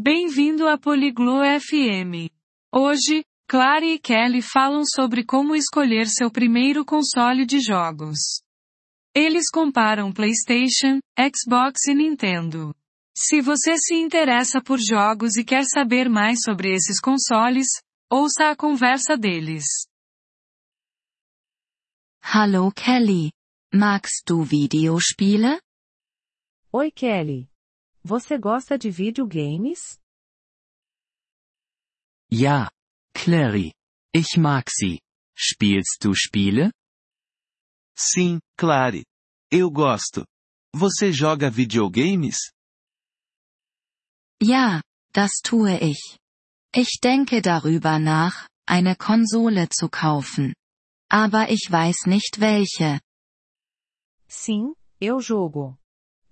Bem-vindo a Poliglo FM. Hoje, Clara e Kelly falam sobre como escolher seu primeiro console de jogos. Eles comparam PlayStation, Xbox e Nintendo. Se você se interessa por jogos e quer saber mais sobre esses consoles, ouça a conversa deles. Hallo Kelly. Magst du Videospiele? Oi Kelly. Você gosta de videogames? Ja, Clary. Ich mag sie. Spielst du Spiele? Sim, Clary. Eu gosto. Você joga videogames? Ja, das tue ich. Ich denke darüber nach, eine Konsole zu kaufen. Aber ich weiß nicht welche. Sim, eu jogo.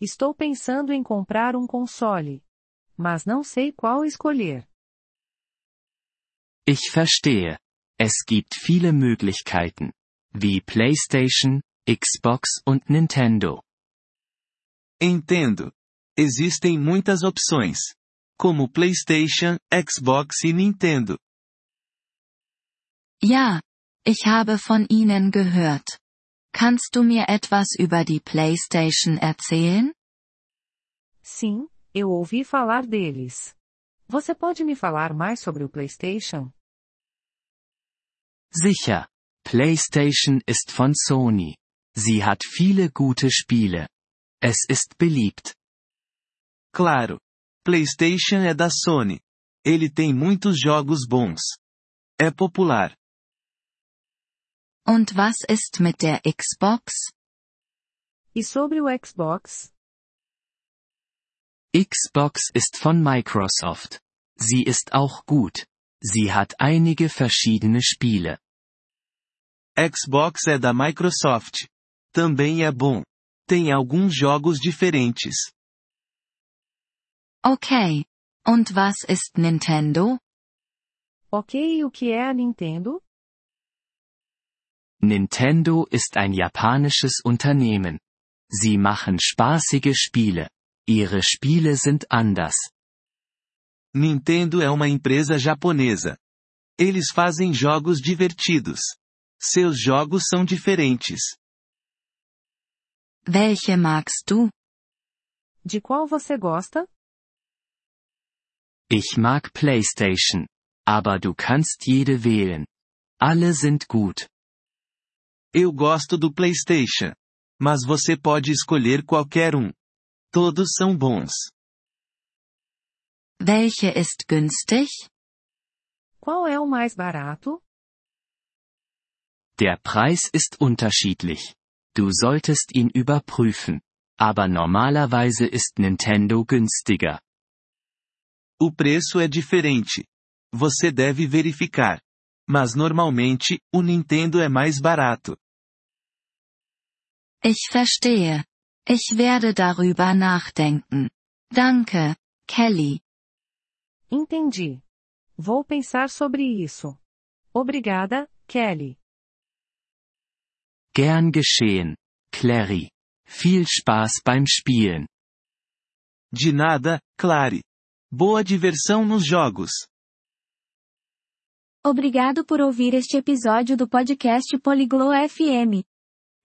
Estou pensando em comprar um console. Mas não sei qual escolher. Ich verstehe. Es gibt viele Möglichkeiten. Wie PlayStation, Xbox und Nintendo. Entendo. Existem muitas opções. Como PlayStation, Xbox e Nintendo. Ja, ich habe von ihnen gehört. Kannst du mir etwas über die PlayStation erzählen? Sim, eu ouvi falar deles. Você pode me falar mais sobre o PlayStation? Sicher. PlayStation ist von Sony. Sie hat viele gute Spiele. Es ist beliebt. Claro. PlayStation é da Sony. Ele tem muitos jogos bons. É popular. Und was ist mit der Xbox? E sobre o Xbox? Xbox ist von Microsoft. Sie ist auch gut. Sie hat einige verschiedene Spiele. Xbox é da Microsoft. Também é bom. Tem alguns jogos diferentes. Okay. Und was ist Nintendo? Ok, e o que é a Nintendo? Nintendo ist ein japanisches Unternehmen. Sie machen spaßige Spiele. Ihre Spiele sind anders. Nintendo é uma empresa japonesa. Eles fazem jogos divertidos. Seus jogos são diferentes. Welche magst du? De qual você gosta? Ich mag PlayStation. Aber du kannst jede wählen. Alle sind gut. Eu gosto do PlayStation. Mas você pode escolher qualquer um. Todos são bons. Welche ist günstig? Qual é o mais barato? Der Preis ist unterschiedlich. Du solltest ihn überprüfen. Aber normalerweise ist Nintendo günstiger. O preço é diferente. Você deve verificar. Mas normalmente, o Nintendo é mais barato. Ich verstehe. Ich werde darüber nachdenken. Danke, Kelly. Entendi. Vou pensar sobre isso. Obrigada, Kelly. Gern geschehen. Clary. Viel Spaß beim Spielen. De nada, Clary. Boa diversão nos jogos. Obrigado por ouvir este episódio do podcast Poliglo FM.